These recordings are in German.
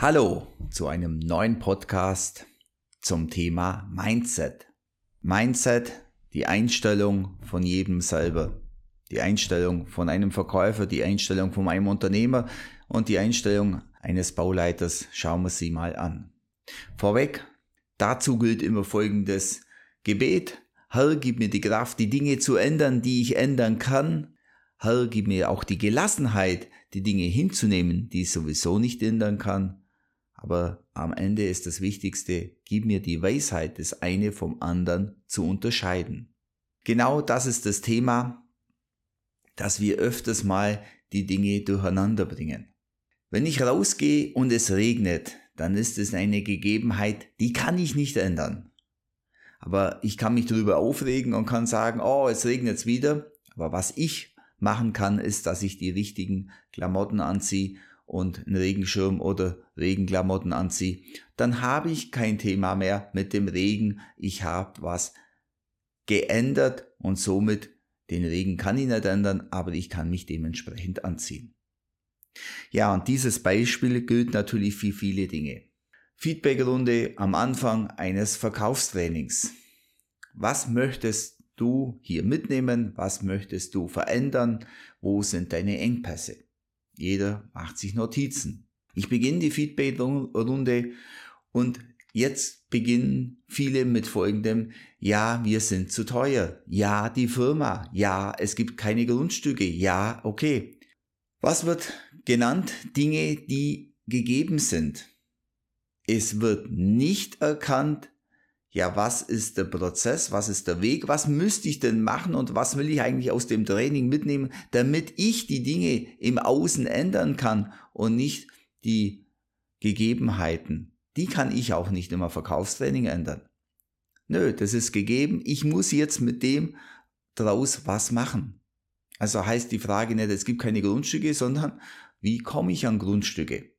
Hallo zu einem neuen Podcast zum Thema Mindset. Mindset, die Einstellung von jedem selber. Die Einstellung von einem Verkäufer, die Einstellung von einem Unternehmer und die Einstellung eines Bauleiters. Schauen wir sie mal an. Vorweg, dazu gilt immer folgendes Gebet. Herr, gib mir die Kraft, die Dinge zu ändern, die ich ändern kann. Herr, gib mir auch die Gelassenheit, die Dinge hinzunehmen, die ich sowieso nicht ändern kann. Aber am Ende ist das Wichtigste, gib mir die Weisheit, das eine vom anderen zu unterscheiden. Genau das ist das Thema, dass wir öfters mal die Dinge durcheinander bringen. Wenn ich rausgehe und es regnet, dann ist es eine Gegebenheit, die kann ich nicht ändern. Aber ich kann mich darüber aufregen und kann sagen, oh, es regnet wieder. Aber was ich machen kann, ist, dass ich die richtigen Klamotten anziehe und einen Regenschirm oder Regenklamotten anziehe, dann habe ich kein Thema mehr mit dem Regen. Ich habe was geändert und somit den Regen kann ich nicht ändern, aber ich kann mich dementsprechend anziehen. Ja, und dieses Beispiel gilt natürlich für viele Dinge. Feedbackrunde am Anfang eines Verkaufstrainings. Was möchtest du hier mitnehmen? Was möchtest du verändern? Wo sind deine Engpässe? Jeder macht sich Notizen. Ich beginne die Feedback-Runde und jetzt beginnen viele mit folgendem, ja, wir sind zu teuer. Ja, die Firma. Ja, es gibt keine Grundstücke. Ja, okay. Was wird genannt? Dinge, die gegeben sind. Es wird nicht erkannt, ja, was ist der Prozess, was ist der Weg, was müsste ich denn machen und was will ich eigentlich aus dem Training mitnehmen, damit ich die Dinge im Außen ändern kann und nicht die Gegebenheiten. Die kann ich auch nicht immer Verkaufstraining ändern. Nö, das ist gegeben. Ich muss jetzt mit dem draus was machen. Also heißt die Frage nicht, es gibt keine Grundstücke, sondern wie komme ich an Grundstücke?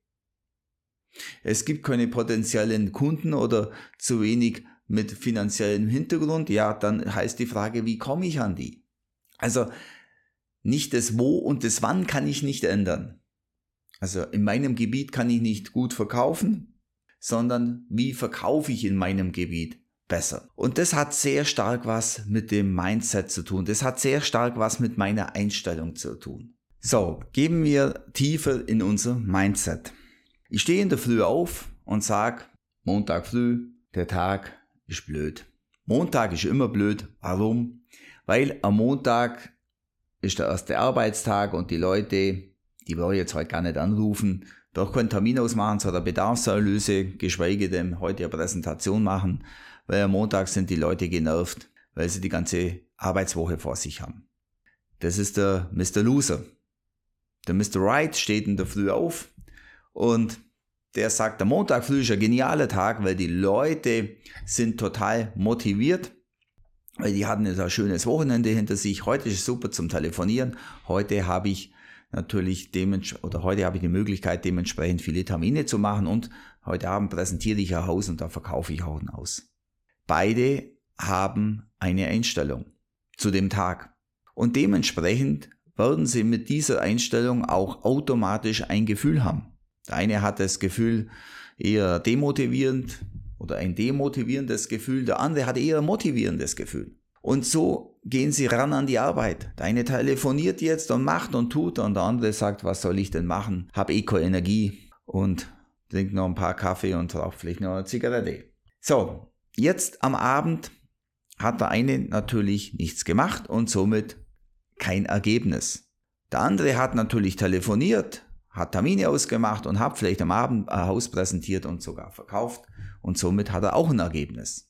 Es gibt keine potenziellen Kunden oder zu wenig mit finanziellem Hintergrund, ja, dann heißt die Frage, wie komme ich an die? Also nicht das Wo und das Wann kann ich nicht ändern. Also in meinem Gebiet kann ich nicht gut verkaufen, sondern wie verkaufe ich in meinem Gebiet besser. Und das hat sehr stark was mit dem Mindset zu tun. Das hat sehr stark was mit meiner Einstellung zu tun. So, geben wir tiefer in unser Mindset. Ich stehe in der Früh auf und sag, Montag früh, der Tag ist blöd. Montag ist immer blöd. Warum? Weil am Montag ist der erste Arbeitstag und die Leute, die wollen jetzt heute gar nicht anrufen, doch keinen Termin ausmachen zu der Bedarfsanalyse, geschweige denn heute eine Präsentation machen, weil am Montag sind die Leute genervt, weil sie die ganze Arbeitswoche vor sich haben. Das ist der Mr. Loser. Der Mr. Right steht in der Früh auf und der sagt, der Montag früh ist ein genialer Tag, weil die Leute sind total motiviert, weil die hatten jetzt ein schönes Wochenende hinter sich. Heute ist es super zum Telefonieren. Heute habe ich natürlich dementsprechend, oder heute habe ich die Möglichkeit, dementsprechend viele Termine zu machen und heute Abend präsentiere ich ein Haus und da verkaufe ich auch ein Haus. Beide haben eine Einstellung zu dem Tag. Und dementsprechend werden sie mit dieser Einstellung auch automatisch ein Gefühl haben. Der eine hat das Gefühl eher demotivierend oder ein demotivierendes Gefühl, der andere hat eher ein motivierendes Gefühl. Und so gehen sie ran an die Arbeit. Der eine telefoniert jetzt und macht und tut und der andere sagt, was soll ich denn machen? Hab eh keine Energie und trinkt noch ein paar Kaffee und raucht vielleicht noch eine Zigarette. So, jetzt am Abend hat der eine natürlich nichts gemacht und somit kein Ergebnis. Der andere hat natürlich telefoniert, hat Termine ausgemacht und hat vielleicht am Abend ein Haus präsentiert und sogar verkauft und somit hat er auch ein Ergebnis.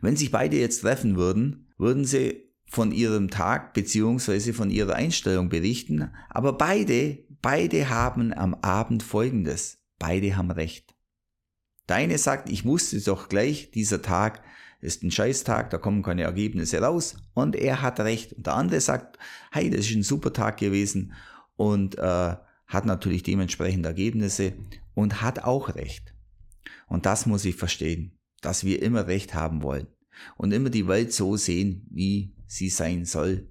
Wenn sich beide jetzt treffen würden, würden sie von ihrem Tag beziehungsweise von ihrer Einstellung berichten, aber beide, beide haben am Abend Folgendes, beide haben recht. Der eine sagt, ich wusste doch gleich, dieser Tag ist ein Scheißtag, da kommen keine Ergebnisse raus und er hat recht. Und der andere sagt, hey, das ist ein super Tag gewesen und äh, hat natürlich dementsprechend Ergebnisse und hat auch Recht. Und das muss ich verstehen, dass wir immer Recht haben wollen und immer die Welt so sehen, wie sie sein soll.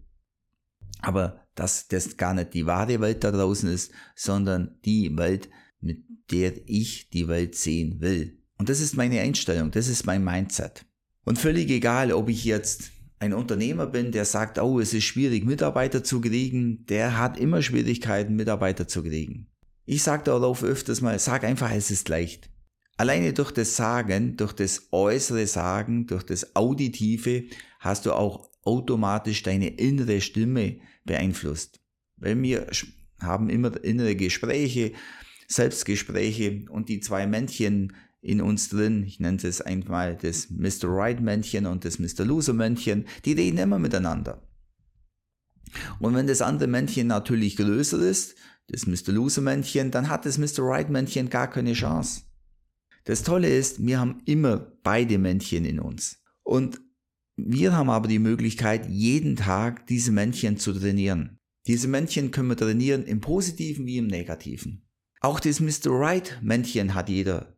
Aber dass das gar nicht die wahre Welt da draußen ist, sondern die Welt mit der ich die Welt sehen will. Und das ist meine Einstellung, das ist mein Mindset. Und völlig egal, ob ich jetzt ein Unternehmer bin, der sagt, oh, es ist schwierig, Mitarbeiter zu kriegen, der hat immer Schwierigkeiten, Mitarbeiter zu kriegen. Ich sage darauf öfters mal, sag einfach, es ist leicht. Alleine durch das Sagen, durch das äußere Sagen, durch das Auditive hast du auch automatisch deine innere Stimme beeinflusst. Weil wir haben immer innere Gespräche, Selbstgespräche und die zwei Männchen in uns drin, ich nenne es einmal das Mr. Right Männchen und das Mr. Loser Männchen, die reden immer miteinander. Und wenn das andere Männchen natürlich größer ist, das Mr. Loser Männchen, dann hat das Mr. Right Männchen gar keine Chance. Das Tolle ist, wir haben immer beide Männchen in uns. Und wir haben aber die Möglichkeit, jeden Tag diese Männchen zu trainieren. Diese Männchen können wir trainieren im Positiven wie im Negativen. Auch das Mr. Right Männchen hat jeder.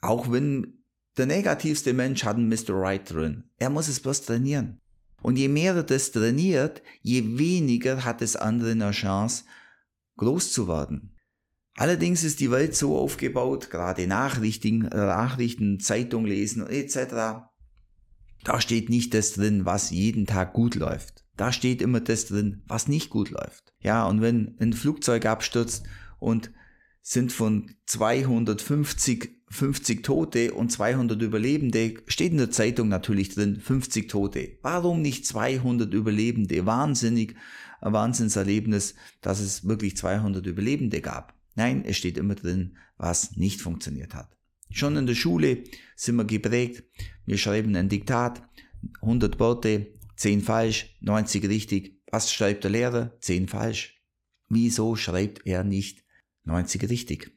Auch wenn der negativste Mensch hat einen Mr. Right drin. Er muss es bloß trainieren. Und je mehr er das trainiert, je weniger hat das andere eine Chance, groß zu werden. Allerdings ist die Welt so aufgebaut, gerade Nachrichten, Nachrichten, Zeitung lesen etc. Da steht nicht das drin, was jeden Tag gut läuft. Da steht immer das drin, was nicht gut läuft. Ja, und wenn ein Flugzeug abstürzt und sind von 250 50 Tote und 200 Überlebende, steht in der Zeitung natürlich drin, 50 Tote. Warum nicht 200 Überlebende? Wahnsinnig, ein Wahnsinnserlebnis, dass es wirklich 200 Überlebende gab. Nein, es steht immer drin, was nicht funktioniert hat. Schon in der Schule sind wir geprägt. Wir schreiben ein Diktat, 100 Worte, 10 falsch, 90 richtig. Was schreibt der Lehrer? 10 falsch. Wieso schreibt er nicht 90 richtig?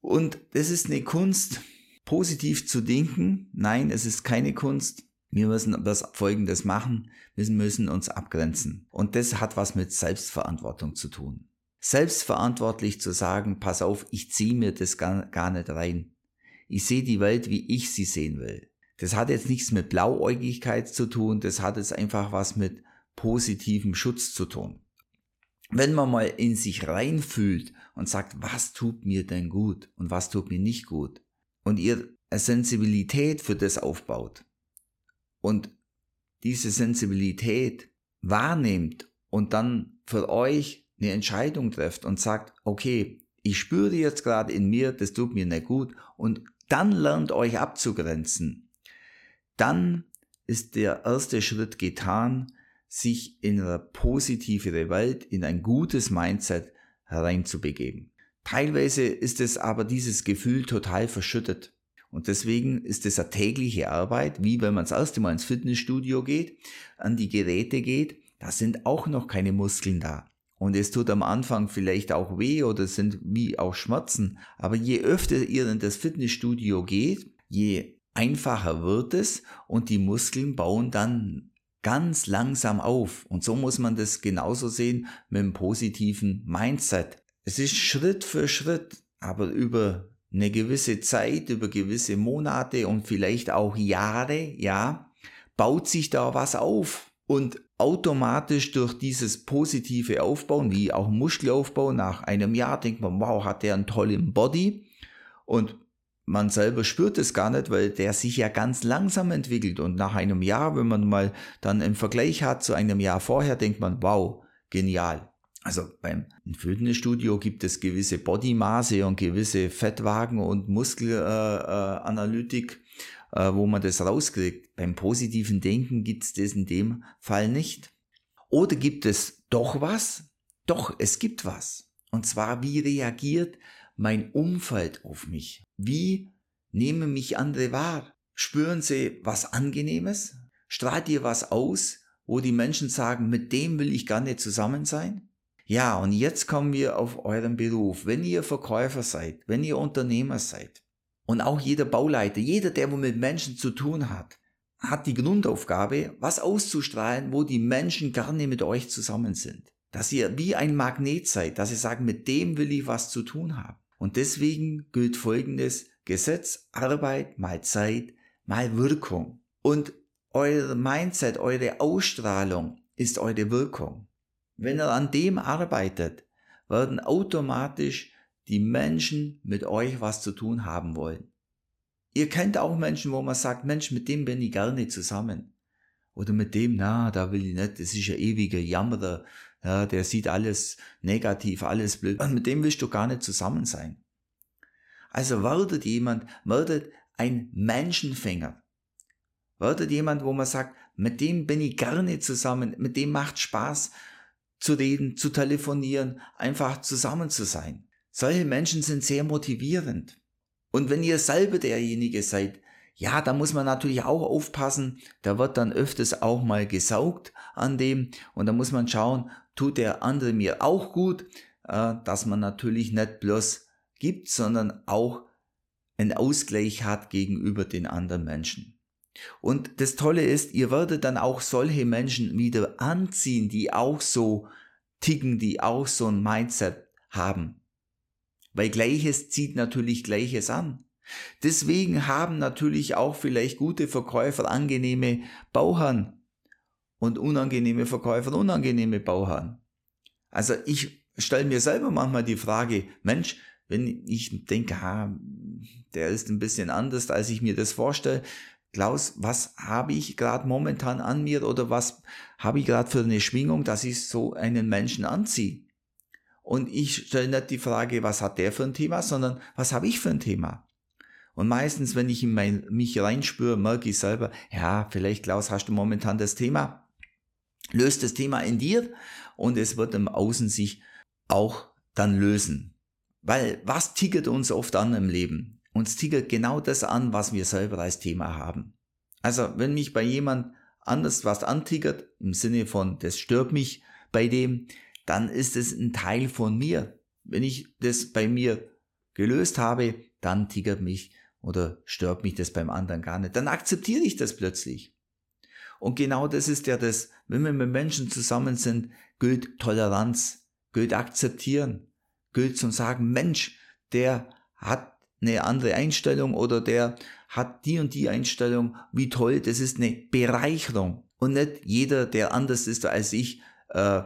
Und das ist eine Kunst, positiv zu denken. Nein, es ist keine Kunst. Wir müssen das Folgendes machen. Wir müssen uns abgrenzen. Und das hat was mit Selbstverantwortung zu tun. Selbstverantwortlich zu sagen, pass auf, ich ziehe mir das gar, gar nicht rein. Ich sehe die Welt, wie ich sie sehen will. Das hat jetzt nichts mit Blauäugigkeit zu tun, das hat jetzt einfach was mit positivem Schutz zu tun wenn man mal in sich reinfühlt und sagt, was tut mir denn gut und was tut mir nicht gut und ihr eine Sensibilität für das aufbaut und diese Sensibilität wahrnehmt und dann für euch eine Entscheidung trefft und sagt, okay, ich spüre jetzt gerade in mir, das tut mir nicht gut und dann lernt euch abzugrenzen, dann ist der erste Schritt getan, sich in eine positivere Welt, in ein gutes Mindset hereinzubegeben. Teilweise ist es aber dieses Gefühl total verschüttet. Und deswegen ist es eine tägliche Arbeit, wie wenn man das erste Mal ins Fitnessstudio geht, an die Geräte geht, da sind auch noch keine Muskeln da. Und es tut am Anfang vielleicht auch weh oder sind wie auch Schmerzen. Aber je öfter ihr in das Fitnessstudio geht, je einfacher wird es und die Muskeln bauen dann ganz langsam auf. Und so muss man das genauso sehen mit einem positiven Mindset. Es ist Schritt für Schritt, aber über eine gewisse Zeit, über gewisse Monate und vielleicht auch Jahre, ja, baut sich da was auf. Und automatisch durch dieses positive Aufbauen, wie auch Muskelaufbau, nach einem Jahr denkt man, wow, hat der einen tollen Body. Und man selber spürt es gar nicht, weil der sich ja ganz langsam entwickelt und nach einem Jahr, wenn man mal dann einen Vergleich hat zu einem Jahr vorher, denkt man, wow, genial. Also beim Fitnessstudio gibt es gewisse Bodymaße und gewisse Fettwagen und Muskelanalytik, äh, äh, wo man das rauskriegt. Beim positiven Denken gibt es das in dem Fall nicht. Oder gibt es doch was? Doch, es gibt was. Und zwar, wie reagiert mein Umfeld auf mich? Wie nehmen mich andere wahr? Spüren sie was Angenehmes? Strahlt ihr was aus, wo die Menschen sagen, mit dem will ich nicht zusammen sein? Ja, und jetzt kommen wir auf euren Beruf. Wenn ihr Verkäufer seid, wenn ihr Unternehmer seid und auch jeder Bauleiter, jeder, der mit Menschen zu tun hat, hat die Grundaufgabe, was auszustrahlen, wo die Menschen gerne mit euch zusammen sind. Dass ihr wie ein Magnet seid, dass sie sagen, mit dem will ich was zu tun haben. Und deswegen gilt folgendes Gesetz, Arbeit mal Zeit mal Wirkung. Und euer Mindset, eure Ausstrahlung ist eure Wirkung. Wenn ihr an dem arbeitet, werden automatisch die Menschen mit euch was zu tun haben wollen. Ihr kennt auch Menschen, wo man sagt, Mensch, mit dem bin ich gerne zusammen. Oder mit dem, na, da will ich nicht, das ist ja ewiger Jammerer, ja, der sieht alles negativ, alles blöd. Und mit dem willst du gar nicht zusammen sein. Also werdet jemand, werdet ein Menschenfänger. Werdet jemand, wo man sagt, mit dem bin ich gerne zusammen, mit dem macht Spaß zu reden, zu telefonieren, einfach zusammen zu sein. Solche Menschen sind sehr motivierend. Und wenn ihr selber derjenige seid, ja, da muss man natürlich auch aufpassen. Da wird dann öfters auch mal gesaugt an dem. Und da muss man schauen, tut der andere mir auch gut, äh, dass man natürlich nicht bloß gibt, sondern auch einen Ausgleich hat gegenüber den anderen Menschen. Und das Tolle ist, ihr werdet dann auch solche Menschen wieder anziehen, die auch so ticken, die auch so ein Mindset haben. Weil Gleiches zieht natürlich Gleiches an. Deswegen haben natürlich auch vielleicht gute Verkäufer angenehme Bauherren und unangenehme Verkäufer unangenehme Bauherren. Also ich stelle mir selber manchmal die Frage, Mensch, wenn ich denke, ha, der ist ein bisschen anders, als ich mir das vorstelle, Klaus, was habe ich gerade momentan an mir oder was habe ich gerade für eine Schwingung, dass ich so einen Menschen anziehe? Und ich stelle nicht die Frage, was hat der für ein Thema, sondern was habe ich für ein Thema? Und meistens, wenn ich in mein, mich reinspüre, merke ich selber, ja, vielleicht Klaus, hast du momentan das Thema, löst das Thema in dir und es wird im Außen sich auch dann lösen. Weil was tickert uns oft an im Leben? Uns tickert genau das an, was wir selber als Thema haben. Also wenn mich bei jemand anders was antickert, im Sinne von, das stört mich bei dem, dann ist es ein Teil von mir. Wenn ich das bei mir gelöst habe, dann tickert mich oder stört mich das beim anderen gar nicht. Dann akzeptiere ich das plötzlich. Und genau das ist ja das, wenn wir mit Menschen zusammen sind, gilt Toleranz, gilt akzeptieren, gilt zum sagen, Mensch, der hat eine andere Einstellung oder der hat die und die Einstellung, wie toll, das ist eine Bereicherung. Und nicht jeder, der anders ist als ich, äh,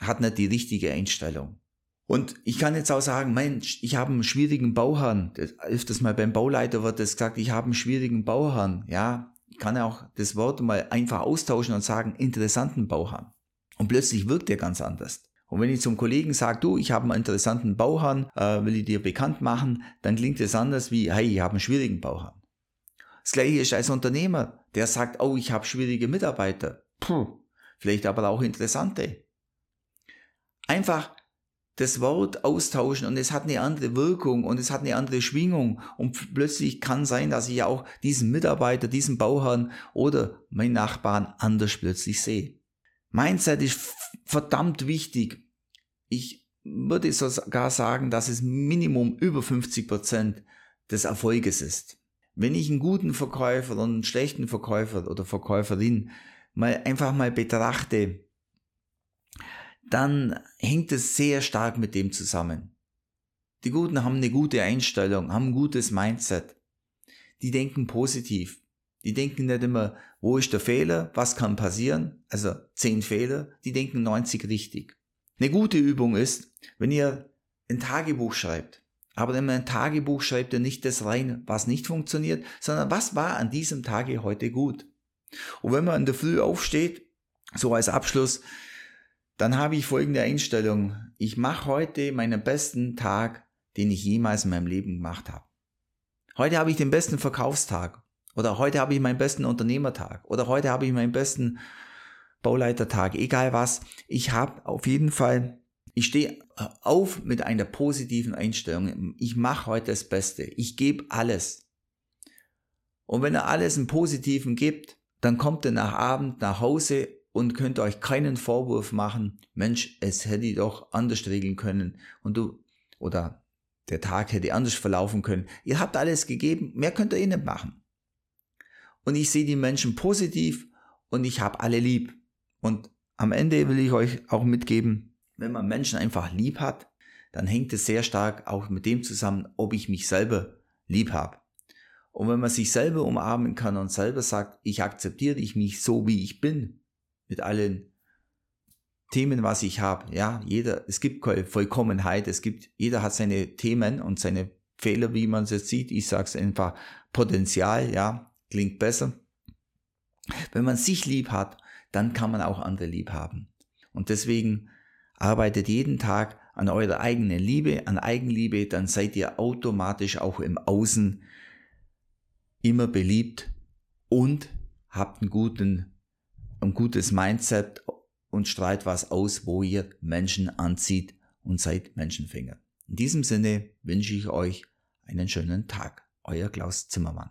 hat nicht die richtige Einstellung. Und ich kann jetzt auch sagen, Mensch, ich habe einen schwierigen Bauherrn. öfters mal beim Bauleiter wird das gesagt, ich habe einen schwierigen Bauherrn. Ja, kann ja auch das Wort mal einfach austauschen und sagen, interessanten Bauherrn. Und plötzlich wirkt er ganz anders. Und wenn ich zum Kollegen sage, du, ich habe einen interessanten Bauherrn, äh, will ich dir bekannt machen, dann klingt es anders wie, hey, ich habe einen schwierigen Bauherrn. Das gleiche ist als Unternehmer, der sagt, oh, ich habe schwierige Mitarbeiter. Puh, vielleicht aber auch interessante. Einfach das Wort austauschen und es hat eine andere Wirkung und es hat eine andere Schwingung und plötzlich kann sein, dass ich auch diesen Mitarbeiter, diesen Bauherrn oder meinen Nachbarn anders plötzlich sehe. Mindset ist verdammt wichtig. Ich würde sogar sagen, dass es Minimum über 50 Prozent des Erfolges ist. Wenn ich einen guten Verkäufer und einen schlechten Verkäufer oder Verkäuferin mal einfach mal betrachte, dann hängt es sehr stark mit dem zusammen. Die Guten haben eine gute Einstellung, haben ein gutes Mindset. Die denken positiv. Die denken nicht immer, wo ist der Fehler, was kann passieren, also zehn Fehler, die denken 90 richtig. Eine gute Übung ist, wenn ihr ein Tagebuch schreibt, aber man ein Tagebuch schreibt, ihr nicht das rein, was nicht funktioniert, sondern was war an diesem Tage heute gut. Und wenn man in der Früh aufsteht, so als Abschluss, dann habe ich folgende Einstellung. Ich mache heute meinen besten Tag, den ich jemals in meinem Leben gemacht habe. Heute habe ich den besten Verkaufstag. Oder heute habe ich meinen besten Unternehmertag. Oder heute habe ich meinen besten Bauleitertag. Egal was. Ich habe auf jeden Fall, ich stehe auf mit einer positiven Einstellung. Ich mache heute das Beste. Ich gebe alles. Und wenn er alles im Positiven gibt, dann kommt er nach Abend nach Hause und könnt euch keinen Vorwurf machen, Mensch, es hätte doch anders regeln können und du, oder der Tag hätte anders verlaufen können. Ihr habt alles gegeben, mehr könnt ihr eh nicht machen. Und ich sehe die Menschen positiv und ich habe alle lieb. Und am Ende will ich euch auch mitgeben, wenn man Menschen einfach lieb hat, dann hängt es sehr stark auch mit dem zusammen, ob ich mich selber lieb habe. Und wenn man sich selber umarmen kann und selber sagt, ich akzeptiere dich mich so, wie ich bin, mit allen Themen, was ich habe. Ja, jeder, es gibt keine Vollkommenheit, es gibt, jeder hat seine Themen und seine Fehler, wie man es sieht. Ich sage es einfach Potenzial, ja, klingt besser. Wenn man sich lieb hat, dann kann man auch andere lieb haben. Und deswegen arbeitet jeden Tag an eurer eigenen Liebe, an Eigenliebe, dann seid ihr automatisch auch im Außen immer beliebt und habt einen guten, ein gutes Mindset und strahlt was aus, wo ihr Menschen anzieht und seid Menschenfänger. In diesem Sinne wünsche ich euch einen schönen Tag. Euer Klaus Zimmermann.